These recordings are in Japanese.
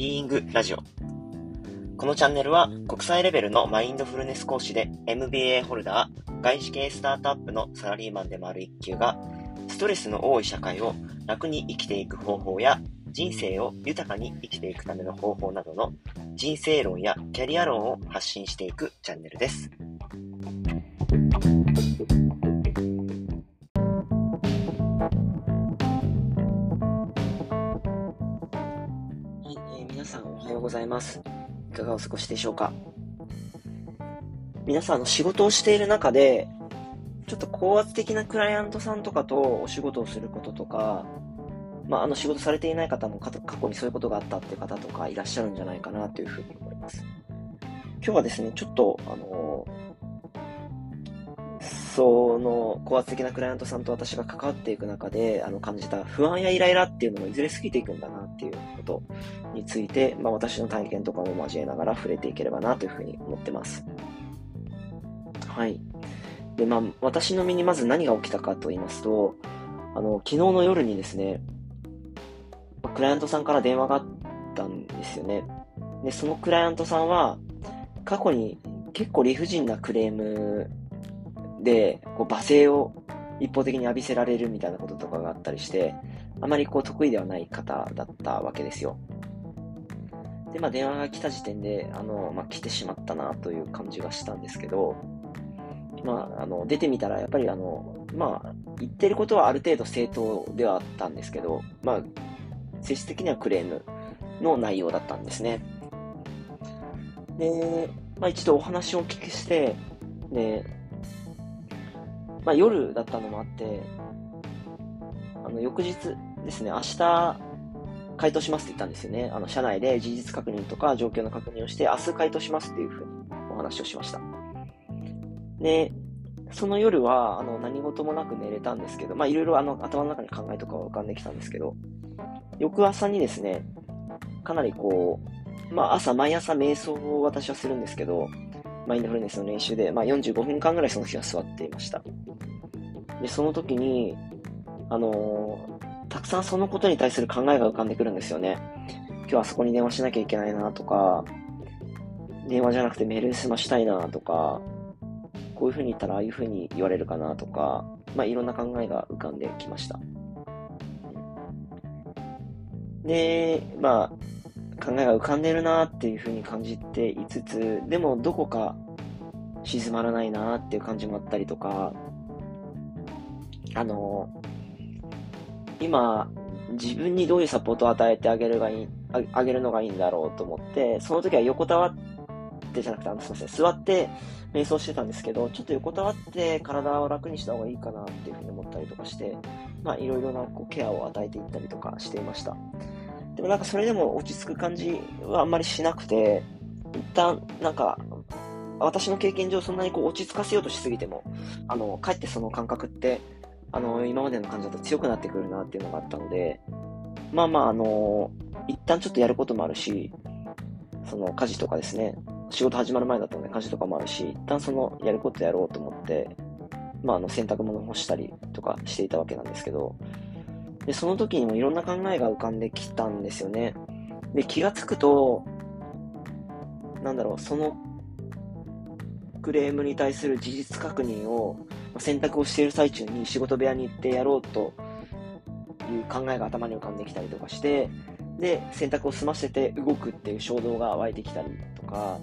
ビーイングラジオ。このチャンネルは国際レベルのマインドフルネス講師で MBA ホルダー、外資系スタートアップのサラリーマンでもある一級が、ストレスの多い社会を楽に生きていく方法や、人生を豊かに生きていくための方法などの人生論やキャリア論を発信していくチャンネルです。ざいます。いかがお過ごしでしょうか？皆さん、あの、仕事をしている中で、ちょっと高圧的なクライアントさんとかとお仕事をすることとか、まあ、あの、仕事されていない方も過去にそういうことがあったっていう方とかいらっしゃるんじゃないかなというふうに思います。今日はですね、ちょっと、あのその高圧的なクライアントさんと私が関わっていく中であの感じた不安やイライラっていうのもいずれ過ぎていくんだなっていうことについて、まあ、私の体験とかも交えながら触れていければなというふうに思ってます。はい。で、まあ、私の身にまず何が起きたかと言いますと、あの、昨日の夜にですね、クライアントさんから電話があったんですよね。で、そのクライアントさんは、過去に結構理不尽なクレームで、こう罵声を一方的に浴びせられるみたいなこととかがあったりして、あまりこう得意ではない方だったわけですよ。で、まあ電話が来た時点で、あの、まあ来てしまったなという感じがしたんですけど、まあ、あの、出てみたらやっぱりあの、まあ、言ってることはある程度正当ではあったんですけど、まあ、実質的にはクレームの内容だったんですね。で、まあ一度お話をお聞きして、で、まあ、夜だったのもあって、あの、翌日ですね、明日、回答しますって言ったんですよね。あの、社内で事実確認とか状況の確認をして、明日回答しますっていうふうにお話をしました。で、その夜は、あの、何事もなく寝れたんですけど、まあ、いろいろあの、頭の中に考えとかは浮かんできたんですけど、翌朝にですね、かなりこう、まあ、朝、毎朝瞑想を私はするんですけど、マインドフルネスの練習で、まあ、45分間ぐらいその日は座っていました。で、その時に、あの、たくさんそのことに対する考えが浮かんでくるんですよね。今日はそこに電話しなきゃいけないなとか、電話じゃなくてメールで済ましたいなとか、こういう風に言ったらああいう風に言われるかなとか、まあいろんな考えが浮かんできました。で、まあ、考えが浮かんでるなっていう風に感じていつつ、でもどこか静まらないなっていう感じもあったりとか、あの、今、自分にどういうサポートを与えてあげるがいい、あげるのがいいんだろうと思って、その時は横たわってじゃなくて、あの、すみません、座って瞑想してたんですけど、ちょっと横たわって体を楽にした方がいいかなっていうふうに思ったりとかして、まあ、いろいろなこうケアを与えていったりとかしていました。でもなんかそれでも落ち着く感じはあんまりしなくて、一旦なんか、私の経験上そんなにこう落ち着かせようとしすぎても、あの、かえってその感覚ってあの、今までの感じだと強くなってくるなっていうのがあったので、まあまあ、あの、一旦ちょっとやることもあるし、その家事とかですね、仕事始まる前だったので家事とかもあるし、一旦そのやることやろうと思って、まあ、あの、洗濯物干したりとかしていたわけなんですけど、で、その時にもいろんな考えが浮かんできたんですよね。で、気がつくと、なんだろう、そのクレームに対する事実確認を洗濯をしている最中に仕事部屋に行ってやろうという考えが頭に浮かんできたりとかして、で、洗濯を済ませて動くっていう衝動が湧いてきたりとか、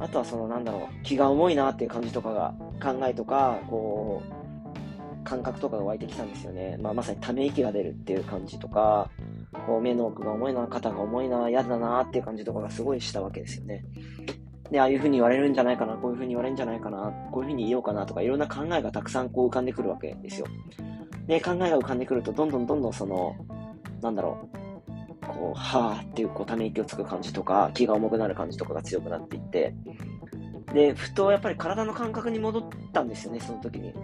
あとはそのなんだろう、気が重いなっていう感じとかが、考えとか、こう、感覚とかが湧いてきたんですよね。まあ、まさにため息が出るっていう感じとか、こう目の奥が重いな、肩が重いな、嫌だなっていう感じとかがすごいしたわけですよね。で、ああいう風に言われるんじゃないかな、こういう風に言われるんじゃないかな、こういう風に言おうかなとか、いろんな考えがたくさんこう浮かんでくるわけですよ。で、考えが浮かんでくると、どんどんどんどんその、なんだろう、こう、はぁっていうこうため息をつく感じとか、気が重くなる感じとかが強くなっていって、で、ふとやっぱり体の感覚に戻ったんですよね、その時に。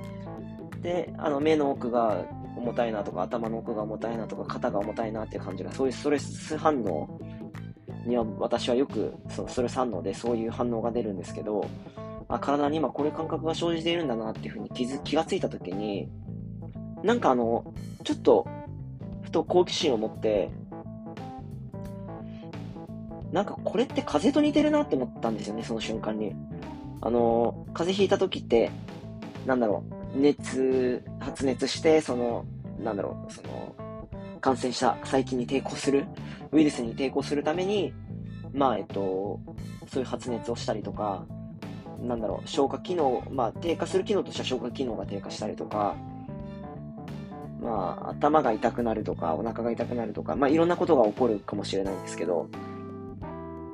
で、あの、目の奥が重たいなとか、頭の奥が重たいなとか、肩が重たいなっていう感じが、そういうストレス反応には私はよくそのストレス反応でそういう反応が出るんですけど、あ体に今こういう感覚が生じているんだなっていうふうに気づ気がついたときに、なんかあの、ちょっと、ふと好奇心を持って、なんかこれって風邪と似てるなって思ったんですよね、その瞬間に。あの、風邪ひいた時って、なんだろう、熱、発熱して、その、なんだろう、その、感染した細菌に抵抗する、ウイルスに抵抗するために、まあ、えっと、そういう発熱をしたりとか、なんだろう、消化機能、まあ、低下する機能としては消化機能が低下したりとか、まあ、頭が痛くなるとか、お腹が痛くなるとか、まあ、いろんなことが起こるかもしれないんですけど、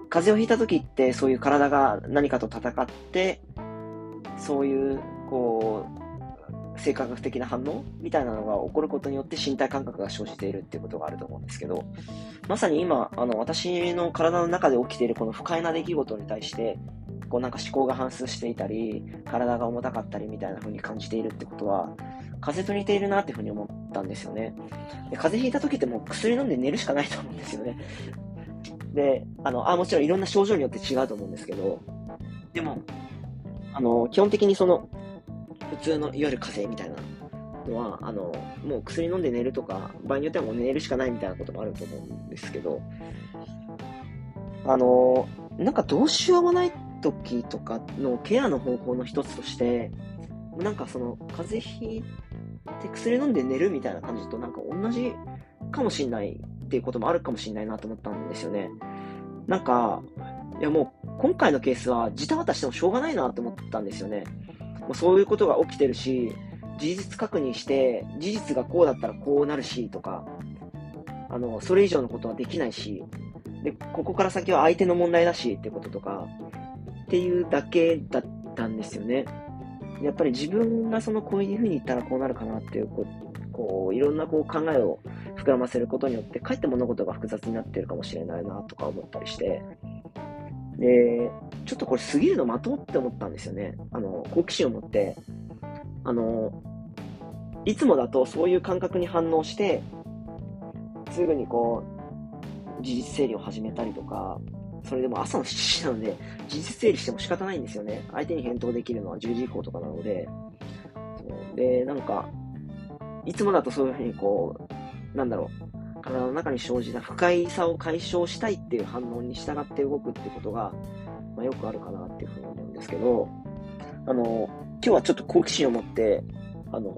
風邪をひいた時って、そういう体が何かと戦って、そういう、こう、性格的な反応みたいなのが起こることによって身体感覚が生じているっていうことがあると思うんですけど、まさに今、あの、私の体の中で起きているこの不快な出来事に対して、こうなんか思考が反芻していたり、体が重たかったりみたいな風に感じているってことは、風邪と似ているなっていう風に思ったんですよね。で風邪ひいた時ってもう薬飲んで寝るしかないと思うんですよね。で、あの、あ、もちろんいろんな症状によって違うと思うんですけど、でも、あの、基本的にその、普通のいわゆる風邪みたいなのは、あの、もう薬飲んで寝るとか、場合によってはもう寝るしかないみたいなこともあると思うんですけど、あの、なんかどうしようもない時とかのケアの方法の一つとして、なんかその、風邪ひいて薬飲んで寝るみたいな感じとなんか同じかもしんないっていうこともあるかもしんないなと思ったんですよね。なんか、いやもう今回のケースはジタバタしてもしょうがないなって思ったんですよね。もうそういうことが起きてるし、事実確認して、事実がこうだったらこうなるしとか、あの、それ以上のことはできないし、で、ここから先は相手の問題だしってこととか、っていうだけだったんですよね。やっぱり自分がそのこういうふうに言ったらこうなるかなっていう、こう、こういろんなこう考えを膨らませることによって、かえって物事が複雑になってるかもしれないなとか思ったりして、で、ちょっとこれ過ぎるの待とうって思ったんですよね。あの、好奇心を持って、あの、いつもだとそういう感覚に反応して、すぐにこう、事実整理を始めたりとか、それでも朝の7時なので、事実整理しても仕方ないんですよね。相手に返答できるのは10時以降とかなので。で、なんか、いつもだとそういうふうにこう、なんだろう、体の中に生じた不快さを解消したいっていう反応に従って動くってことが、まあ、よくあるかなっていうふうに思うんですけど、あの、今日はちょっと好奇心を持って、あの、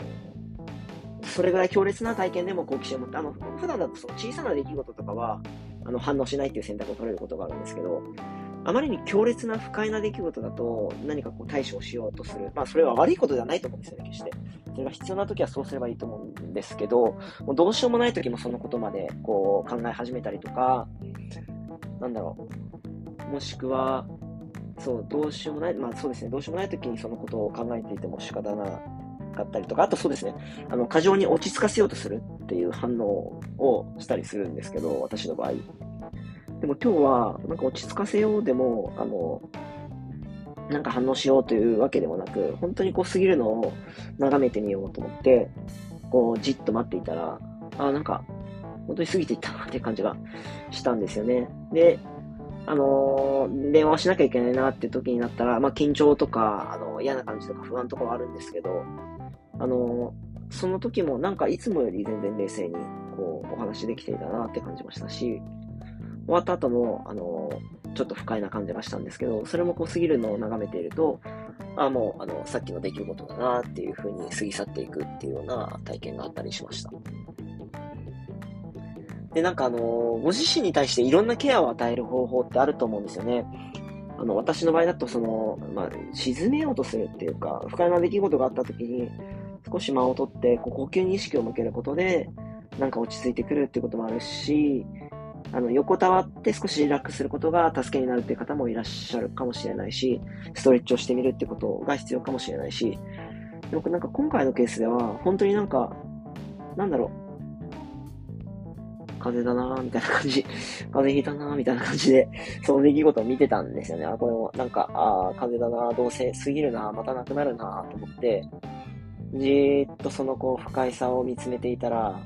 それぐらい強烈な体験でも好奇心を持って、あの、普段だとその小さな出来事とかは、あの、反応しないっていう選択を取れることがあるんですけど、あまりに強烈な不快な出来事だと、何かこう対処をしようとする。まあ、それは悪いことではないと思うんですよね、決して。それが必要な時はそうすればいいと思うんですけど、もうどうしようもない時もそのことまでこう考え始めたりとか、なんだろう。もしくは、そう、どうしようもない、まあそうですね、どうしようもない時にそのことを考えていても仕方なかったりとか、あとそうですね、あの、過剰に落ち着かせようとするっていう反応をしたりするんですけど、私の場合。でも今日は、なんか落ち着かせようでも、あの、なんか反応しようというわけでもなく、本当にこう過ぎるのを眺めてみようと思って、こうじっと待っていたら、あ、なんか、本当に過ぎていったなっていう感じがしたんですよね。で、あのー、電話をしなきゃいけないなって時になったら、まあ、緊張とか、あのー、嫌な感じとか不安とかはあるんですけど、あのー、その時もなんかいつもより全然冷静に、こう、お話できていたなって感じましたし、終わった後も、あの、ちょっと不快な感じがしたんですけど、それもこう過ぎるのを眺めていると、あもう、あの、さっきの出来事だなっていう風に過ぎ去っていくっていうような体験があったりしました。で、なんかあの、ご自身に対していろんなケアを与える方法ってあると思うんですよね。あの、私の場合だと、その、まあ、沈めようとするっていうか、不快な出来事があった時に、少し間を取って、こう呼吸に意識を向けることで、なんか落ち着いてくるっていうこともあるし、あの、横たわって少しリラックスすることが助けになるっていう方もいらっしゃるかもしれないし、ストレッチをしてみるってことが必要かもしれないし、僕なんか今回のケースでは、本当になんか、なんだろう、風邪だなみたいな感じ、風邪ひいたなみたいな感じで、その出来事を見てたんですよね。あ、これもなんか、ああ、風邪だなどうせ過ぎるなまたなくなるなと思って、じーっとそのこう不快さを見つめていたら、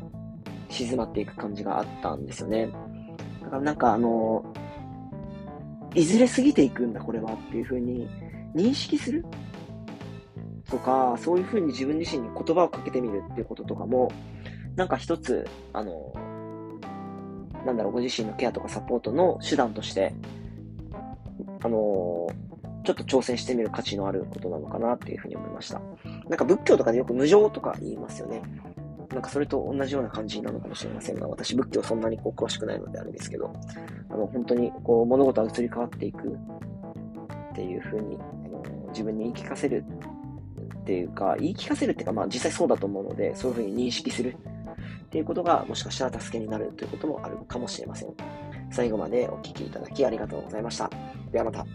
静まっていく感じがあったんですよね。だからなんかあの、いずれ過ぎていくんだ、これはっていうふうに認識する？とか、そういうふうに自分自身に言葉をかけてみるっていうこととかも、なんか一つ、あの、なんだろう、ご自身のケアとかサポートの手段として、あのちょっと挑戦してみる価値のあることなのかなっていうふうに思いました。なんか仏教とかでよく無常とか言いますよね。なんかそれと同じような感じなのかもしれませんが、私仏教そんなにこう詳しくないのであれですけど、あの本当にこう物事は移り変わっていくっていうふうに、あの自分に言い聞かせるっていうか、言い聞かせるっていうか、まあ実際そうだと思うので、そういうふうに認識するっていうことがもしかしたら助けになるということもあるかもしれません。最後までお聴きいただきありがとうございました。ではまた。